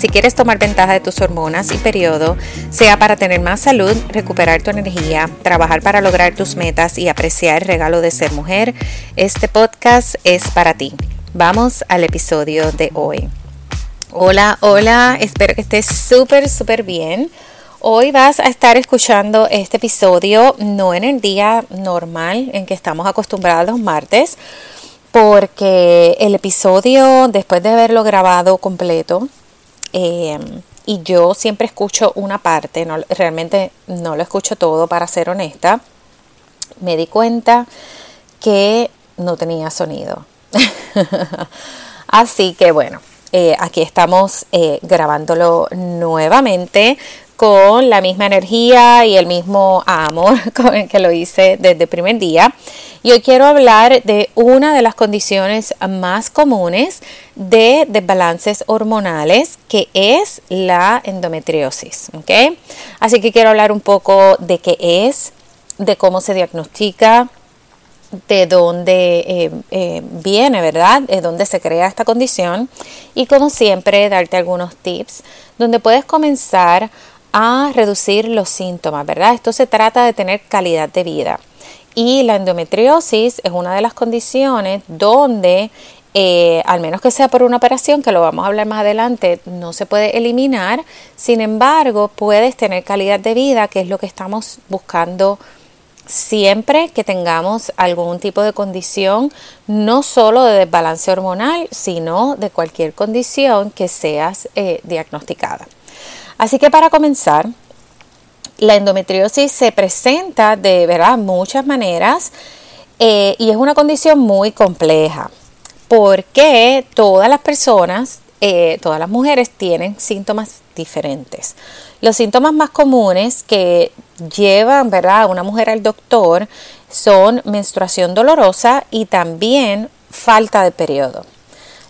Si quieres tomar ventaja de tus hormonas y periodo, sea para tener más salud, recuperar tu energía, trabajar para lograr tus metas y apreciar el regalo de ser mujer, este podcast es para ti. Vamos al episodio de hoy. Hola, hola, espero que estés súper, súper bien. Hoy vas a estar escuchando este episodio no en el día normal en que estamos acostumbrados los martes, porque el episodio, después de haberlo grabado completo, Em, y yo siempre escucho una parte, realmente no lo escucho todo para ser honesta. Me di cuenta que no tenía sonido. Así que bueno, eh, aquí estamos eh, grabándolo nuevamente con la misma energía y el mismo amor con el que lo hice desde el primer día. Y hoy quiero hablar de una de las condiciones más comunes de desbalances hormonales, que es la endometriosis. Así que quiero hablar un poco de qué es, de cómo se diagnostica, de dónde eh, eh, viene, ¿verdad? De dónde se crea esta condición y como siempre darte algunos tips donde puedes comenzar a reducir los síntomas, ¿verdad? Esto se trata de tener calidad de vida. Y la endometriosis es una de las condiciones donde, eh, al menos que sea por una operación, que lo vamos a hablar más adelante, no se puede eliminar. Sin embargo, puedes tener calidad de vida, que es lo que estamos buscando siempre que tengamos algún tipo de condición, no solo de desbalance hormonal, sino de cualquier condición que seas eh, diagnosticada. Así que para comenzar, la endometriosis se presenta de ¿verdad? muchas maneras eh, y es una condición muy compleja porque todas las personas, eh, todas las mujeres tienen síntomas diferentes. Los síntomas más comunes que llevan a una mujer al doctor son menstruación dolorosa y también falta de periodo.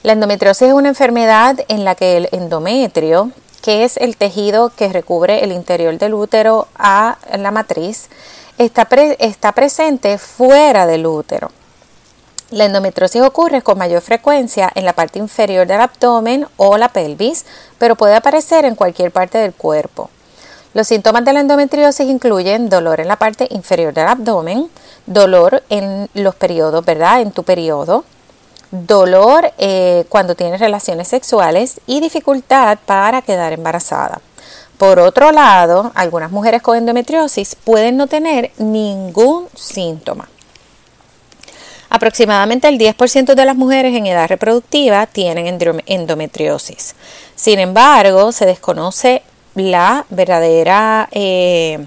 La endometriosis es una enfermedad en la que el endometrio que es el tejido que recubre el interior del útero a la matriz, está, está presente fuera del útero. La endometriosis ocurre con mayor frecuencia en la parte inferior del abdomen o la pelvis, pero puede aparecer en cualquier parte del cuerpo. Los síntomas de la endometriosis incluyen dolor en la parte inferior del abdomen, dolor en los periodos, ¿verdad? En tu periodo, dolor eh, cuando tienes relaciones sexuales y dificultad para quedar embarazada. Por otro lado, algunas mujeres con endometriosis pueden no tener ningún síntoma. Aproximadamente el 10% de las mujeres en edad reproductiva tienen endometriosis. Sin embargo, se desconoce la verdadera eh,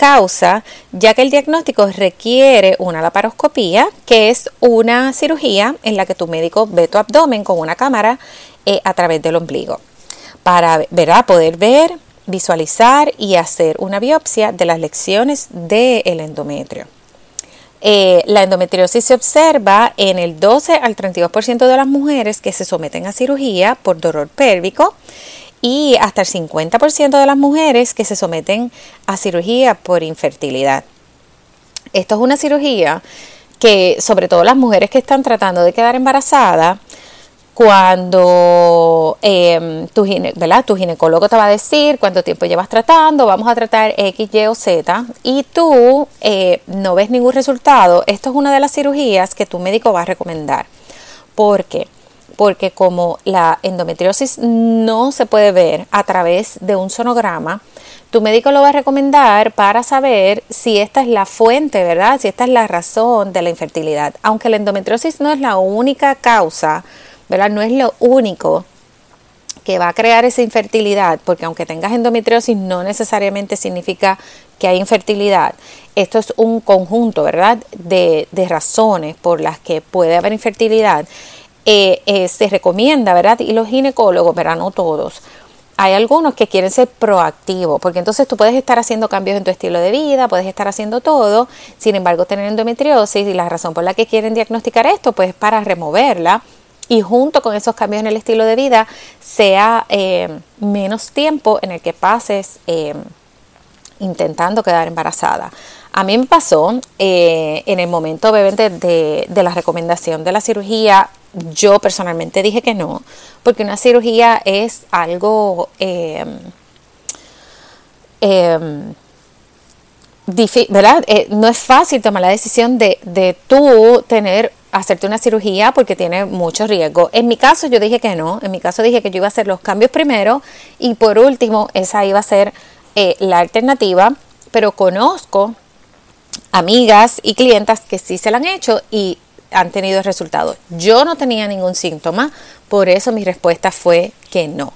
causa, ya que el diagnóstico requiere una laparoscopía, que es una cirugía en la que tu médico ve tu abdomen con una cámara eh, a través del ombligo, para poder ver, visualizar y hacer una biopsia de las lecciones del endometrio. Eh, la endometriosis se observa en el 12 al 32% de las mujeres que se someten a cirugía por dolor pélvico y hasta el 50% de las mujeres que se someten a cirugía por infertilidad. Esto es una cirugía que, sobre todo las mujeres que están tratando de quedar embarazadas, cuando em, tu, tu ginecólogo te va a decir cuánto tiempo llevas tratando, vamos a tratar X, Y o Z, y tú eh, no ves ningún resultado, esto es una de las cirugías que tu médico va a recomendar. ¿Por qué? Porque como la endometriosis no se puede ver a través de un sonograma, tu médico lo va a recomendar para saber si esta es la fuente, ¿verdad? Si esta es la razón de la infertilidad. Aunque la endometriosis no es la única causa, ¿verdad? No es lo único que va a crear esa infertilidad, porque aunque tengas endometriosis no necesariamente significa que hay infertilidad. Esto es un conjunto, ¿verdad? De, de razones por las que puede haber infertilidad. Se recomienda, ¿verdad? Y los ginecólogos, ¿verdad? No todos hay algunos que quieren ser proactivos, porque entonces tú puedes estar haciendo cambios en tu estilo de vida, puedes estar haciendo todo, sin embargo tener endometriosis y la razón por la que quieren diagnosticar esto, pues para removerla y junto con esos cambios en el estilo de vida sea eh, menos tiempo en el que pases eh, intentando quedar embarazada. A mí me pasó eh, en el momento obviamente de la recomendación de la cirugía yo personalmente dije que no, porque una cirugía es algo eh, eh, ¿verdad? Eh, no es fácil tomar la decisión de, de tú tener, hacerte una cirugía porque tiene mucho riesgo. En mi caso yo dije que no, en mi caso dije que yo iba a hacer los cambios primero y por último esa iba a ser la alternativa, pero conozco amigas y clientas que sí se la han hecho y han tenido resultados. Yo no tenía ningún síntoma, por eso mi respuesta fue que no.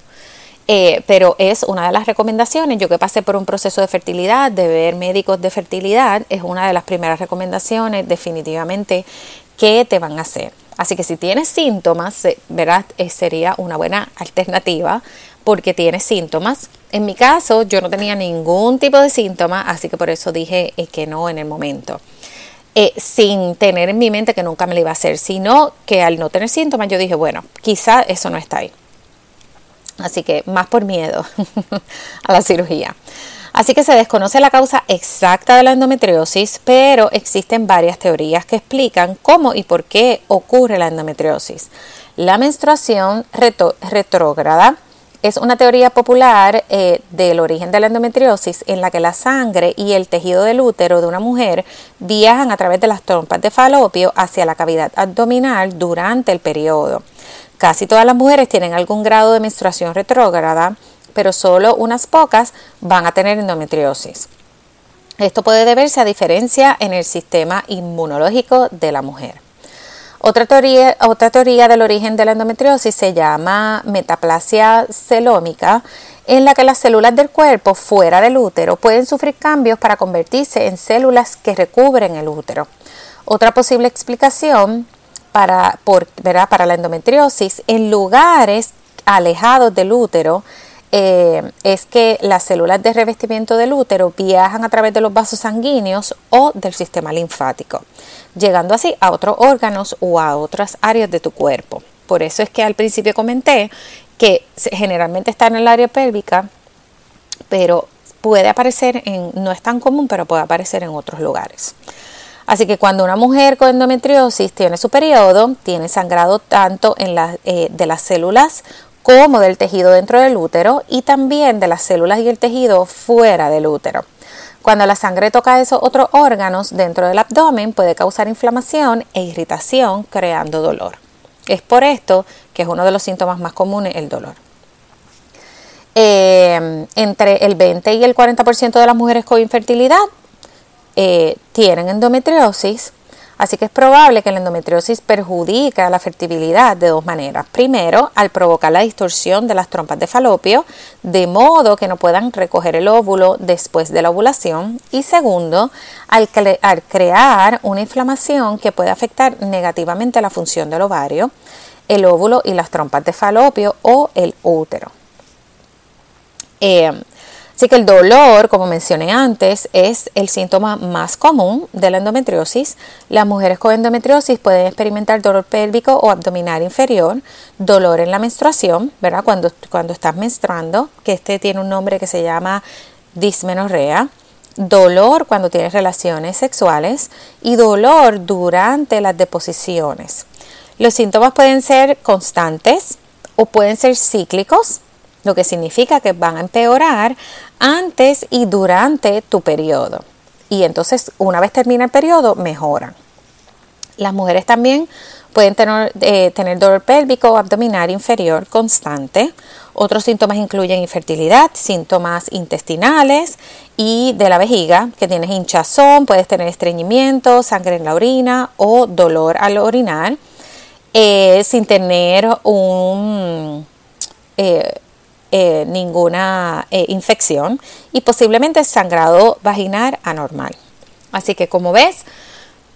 Eh, pero es una de las recomendaciones. Yo que pasé por un proceso de fertilidad, de ver médicos de fertilidad, es una de las primeras recomendaciones definitivamente que te van a hacer. Así que si tienes síntomas, ¿verdad? Eh, sería una buena alternativa porque tienes síntomas. En mi caso, yo no tenía ningún tipo de síntoma, así que por eso dije eh, que no en el momento. Eh, sin tener en mi mente que nunca me lo iba a hacer, sino que al no tener síntomas yo dije, bueno, quizá eso no está ahí. Así que más por miedo a la cirugía. Así que se desconoce la causa exacta de la endometriosis, pero existen varias teorías que explican cómo y por qué ocurre la endometriosis. La menstruación retrógrada, es una teoría popular eh, del origen de la endometriosis en la que la sangre y el tejido del útero de una mujer viajan a través de las trompas de falopio hacia la cavidad abdominal durante el periodo. Casi todas las mujeres tienen algún grado de menstruación retrógrada, pero solo unas pocas van a tener endometriosis. Esto puede deberse a diferencia en el sistema inmunológico de la mujer. Otra teoría, otra teoría del origen de la endometriosis se llama metaplasia celómica, en la que las células del cuerpo fuera del útero pueden sufrir cambios para convertirse en células que recubren el útero. Otra posible explicación para, para la endometriosis en lugares alejados del útero eh, es que las células de revestimiento del útero viajan a través de los vasos sanguíneos o del sistema linfático, llegando así a otros órganos o a otras áreas de tu cuerpo. Por eso es que al principio comenté que generalmente está en el área pélvica, pero puede aparecer en, no es tan común, pero puede aparecer en otros lugares. Así que cuando una mujer con endometriosis tiene su periodo, tiene sangrado tanto eh, de las células como del tejido dentro del útero y también de las células y el tejido fuera del útero. Cuando la sangre toca esos otros órganos dentro del abdomen puede causar inflamación e irritación creando dolor. Es por esto que es uno de los síntomas más comunes el dolor. Eh, entre el 20 y el 40% de las mujeres con infertilidad eh, tienen endometriosis Así que es probable que la endometriosis perjudique la fertilidad de dos maneras. Primero, al provocar la distorsión de las trompas de falopio, de modo que no puedan recoger el óvulo después de la ovulación. Y segundo, al, crear una inflamación que puede afectar negativamente la función del ovario, el óvulo y las trompas de falopio o el útero. Eh, Así que el dolor, como mencioné antes, es el síntoma más común de la endometriosis. Las mujeres con endometriosis pueden experimentar dolor pélvico o abdominal inferior, dolor en la menstruación, ¿verdad? Cuando, cuando estás menstruando, que este tiene un nombre que se llama dismenorrea, dolor cuando tienes relaciones sexuales y dolor durante las deposiciones. Los síntomas pueden ser constantes o pueden ser cíclicos, lo que significa que van a empeorar antes y durante tu periodo. Y entonces, una vez termina el periodo, mejoran. Las mujeres también pueden tener, eh, tener dolor pélvico o abdominal inferior constante. Otros síntomas incluyen infertilidad, síntomas intestinales y de la vejiga, que tienes hinchazón, puedes tener estreñimiento, sangre en la orina o dolor al orinar, eh, sin tener un, eh, eh, ninguna eh, infección y posiblemente sangrado vaginal anormal. Así que como ves,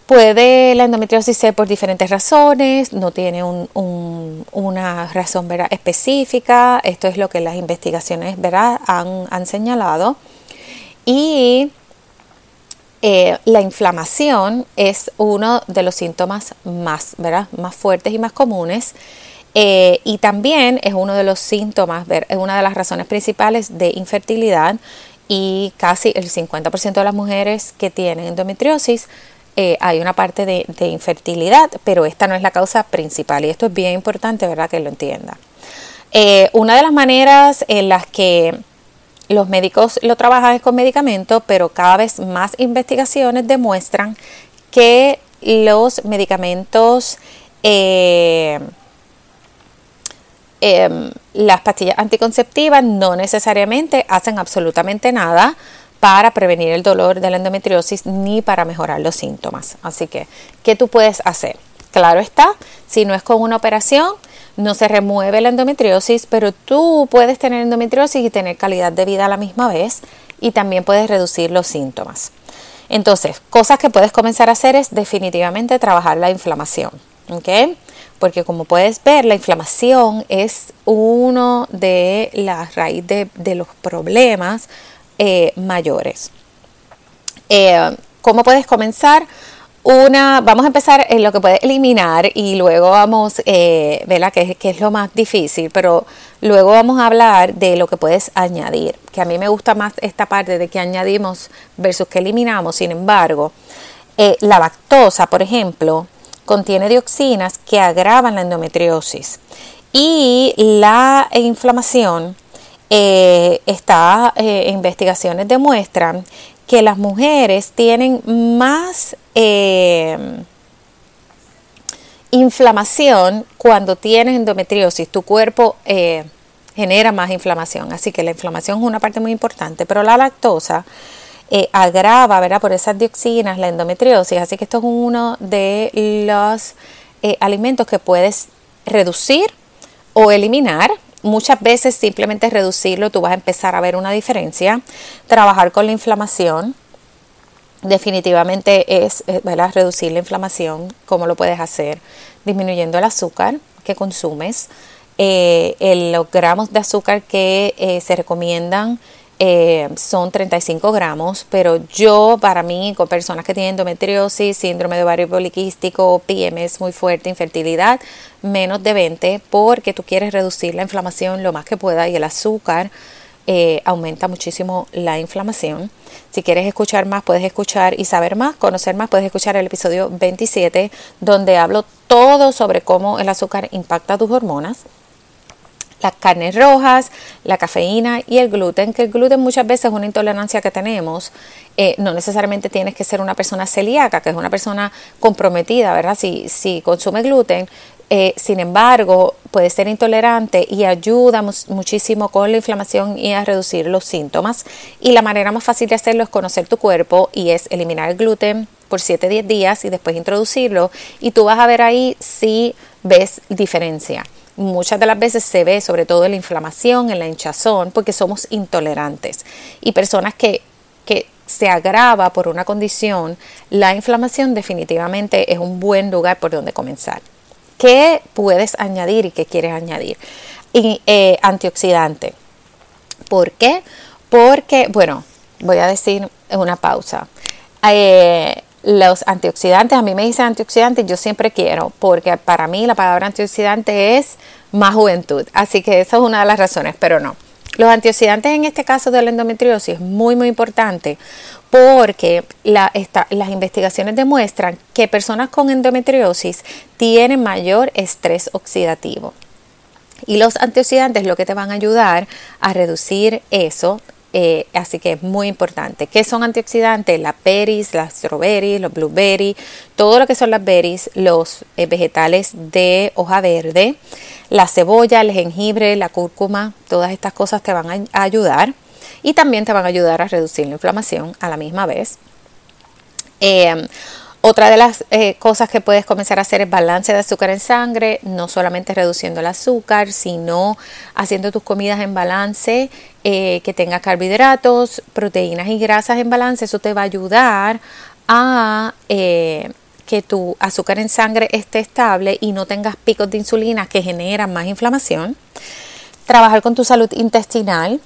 Puede la endometriosis ser por diferentes razones, no tiene una razón específica, esto es lo que las investigaciones ¿verdad? Han, señalado. Y eh, la inflamación es uno de los síntomas más, ¿verdad? más fuertes y más comunes. Eh, y también es uno de los síntomas, es una de las razones principales de infertilidad y casi el 50% de las mujeres que tienen endometriosis eh, hay una parte de, infertilidad, pero esta no es la causa principal y esto es bien importante, ¿verdad? Que lo entienda. Eh, una de las maneras en las que los médicos lo trabajan es con medicamentos, pero cada vez más investigaciones demuestran que los medicamentos, em, las pastillas anticonceptivas no necesariamente hacen absolutamente nada para prevenir el dolor de la endometriosis ni para mejorar los síntomas. Así que, ¿qué tú puedes hacer? Claro está, si no es con una operación, no se remueve la endometriosis, pero tú puedes tener endometriosis y tener calidad de vida a la misma vez y también puedes reducir los síntomas. Entonces, cosas que puedes comenzar a hacer es definitivamente trabajar la inflamación, ¿ok? Porque como puedes ver, la inflamación es uno de las raíces de los problemas eh, mayores. Eh, ¿Cómo puedes comenzar? Una, vamos a empezar en lo que puedes eliminar y luego vamos, eh, ¿verdad? Que, es lo más difícil, pero luego vamos a hablar de lo que puedes añadir, que a mí me gusta más esta parte de que añadimos versus que eliminamos, sin embargo, la lactosa, por ejemplo, contiene dioxinas que agravan la endometriosis. Y la inflamación eh, está, eh, investigaciones demuestran que las mujeres tienen más eh, inflamación cuando tienes endometriosis. Tu cuerpo eh, genera más inflamación, así que la inflamación es una parte muy importante, pero la lactosa agrava, ¿verdad? Por esas dioxinas la endometriosis, así que esto es uno de los alimentos que puedes reducir o eliminar Muchas veces simplemente reducirlo, tú vas a empezar a ver una diferencia. Trabajar con la inflamación, definitivamente es reducir la inflamación. ¿Cómo lo puedes hacer? Disminuyendo el azúcar que consumes, eh, los gramos de azúcar que eh, se recomiendan eh, son 35 gramos, pero yo para mí con personas que tienen endometriosis, síndrome de ovario poliquístico, PMS muy fuerte, infertilidad, menos de 20 porque tú quieres reducir la inflamación lo más que pueda y el azúcar eh, aumenta muchísimo la inflamación. Si quieres escuchar más, puedes escuchar y saber más, conocer más, puedes escuchar el episodio 27 donde hablo todo sobre cómo el azúcar impacta tus hormonas las carnes rojas, la cafeína y el gluten, que el gluten muchas veces es una intolerancia que tenemos. Eh, no necesariamente tienes que ser una persona celíaca, que es una persona comprometida, ¿verdad? Si, si consume gluten, eh, sin embargo, puede ser intolerante y ayuda muchísimo con la inflamación y a reducir los síntomas. Y la manera más fácil de hacerlo es conocer tu cuerpo y es eliminar el gluten por 7-10 días y después introducirlo. Y tú vas a ver ahí si ves diferencia muchas de las veces se ve sobre todo en la inflamación, en la hinchazón, porque somos intolerantes. Y personas que, que se agrava por una condición, la inflamación definitivamente es un buen lugar por donde comenzar. ¿Qué puedes añadir y qué quieres añadir? Y, eh, antioxidante. ¿Por qué? Porque, bueno, voy a decir una pausa. Eh, los antioxidantes, a mí me dicen antioxidantes, yo siempre quiero, porque para mí la palabra antioxidante es más juventud. Así que esa es una de las razones, pero no. Los antioxidantes en este caso de la endometriosis es muy, muy importante porque las investigaciones demuestran que personas con endometriosis tienen mayor estrés oxidativo. Y los antioxidantes lo que te van a ayudar a reducir eso eh, así que es muy importante. ¿Qué son antioxidantes? Las berries, las strawberries, los blueberries, todo lo que son las berries, los eh, vegetales de hoja verde, la cebolla, el jengibre, la cúrcuma, todas estas cosas te van a ayudar y también te van a ayudar a reducir la inflamación a la misma vez. Eh, otra de las eh, cosas que puedes comenzar a hacer es balance de azúcar en sangre, no solamente reduciendo el azúcar, sino haciendo tus comidas en balance, eh, que tenga carbohidratos, proteínas y grasas en balance. Eso te va a ayudar a que tu azúcar en sangre esté estable y no tengas picos de insulina que generan más inflamación. Trabajar con tu salud intestinal.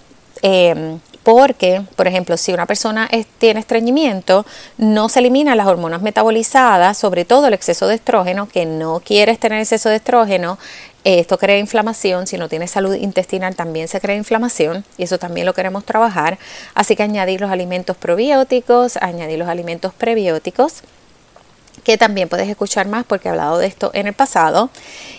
Porque, por ejemplo, si una persona tiene estreñimiento, no se eliminan las hormonas metabolizadas, sobre todo el exceso de estrógeno, que no quieres tener exceso de estrógeno, esto crea inflamación, si no tienes salud intestinal también se crea inflamación y eso también lo queremos trabajar. Así que añadir los alimentos probióticos, añadir los alimentos prebióticos que también puedes escuchar más porque he hablado de esto en el pasado.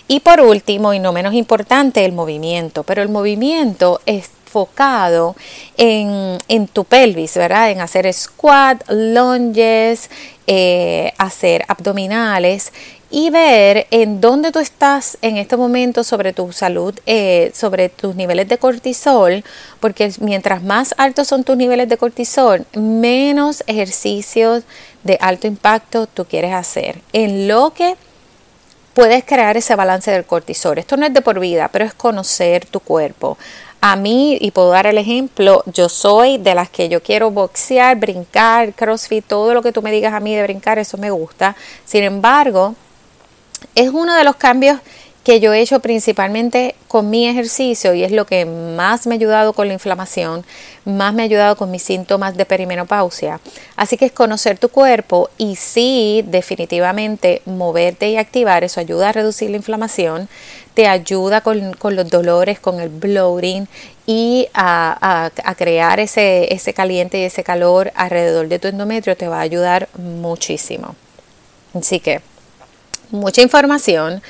Y por último, y no menos importante, el movimiento. Pero el movimiento es enfocado en, tu pelvis, ¿verdad? En hacer squat, lunges, eh, hacer abdominales y ver en dónde tú estás en este momento sobre tu salud, eh, sobre tus niveles de cortisol, porque mientras más altos son tus niveles de cortisol, menos ejercicios de alto impacto tú quieres hacer. En lo que puedes crear ese balance del cortisol. Esto no es de por vida, pero es conocer tu cuerpo. A mí, y puedo dar el ejemplo, yo soy de las que yo quiero boxear, brincar, crossfit, todo lo que tú me digas a mí de brincar, eso me gusta. Sin embargo, es uno de los cambios que yo he hecho principalmente con mi ejercicio y es lo que más me ha ayudado con la inflamación, más me ha ayudado con mis síntomas de perimenopausia. Así que es conocer tu cuerpo y sí, definitivamente moverte y activar, eso ayuda a reducir la inflamación, te ayuda con, los dolores, con el bloating y a, a crear ese, ese caliente y ese calor alrededor de tu endometrio, te va a ayudar muchísimo. Así que mucha información.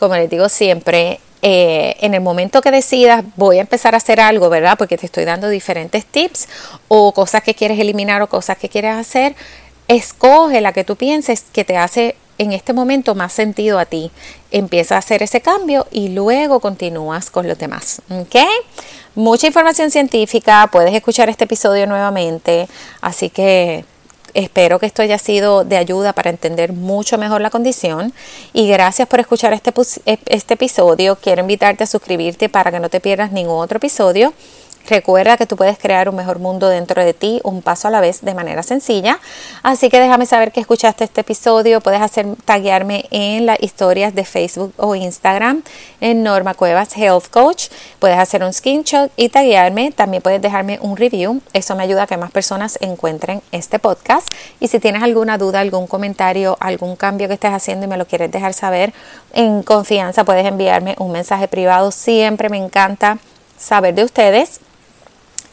Como les digo siempre, eh, en el momento que decidas voy a empezar a hacer algo, ¿verdad? Porque te estoy dando diferentes tips o cosas que quieres eliminar o cosas que quieres hacer, escoge la que tú pienses que te hace en este momento más sentido a ti. Empieza a hacer ese cambio y luego continúas con los demás. ¿Ok? Mucha información científica, puedes escuchar este episodio nuevamente, así que Espero que esto haya sido de ayuda para entender mucho mejor la condición y gracias por escuchar este, este episodio. Quiero invitarte a suscribirte para que no te pierdas ningún otro episodio. Recuerda que tú puedes crear un mejor mundo dentro de ti, un paso a la vez, de manera sencilla. Así que déjame saber que escuchaste este episodio. Puedes hacer taguearme en las historias de Facebook o Instagram en Norma Cuevas Health Coach. Puedes hacer un screenshot y taguearme. También puedes dejarme un review. Eso me ayuda a que más personas encuentren este podcast. Y si tienes alguna duda, algún comentario, algún cambio que estés haciendo y me lo quieres dejar saber, en confianza puedes enviarme un mensaje privado. Siempre me encanta saber de ustedes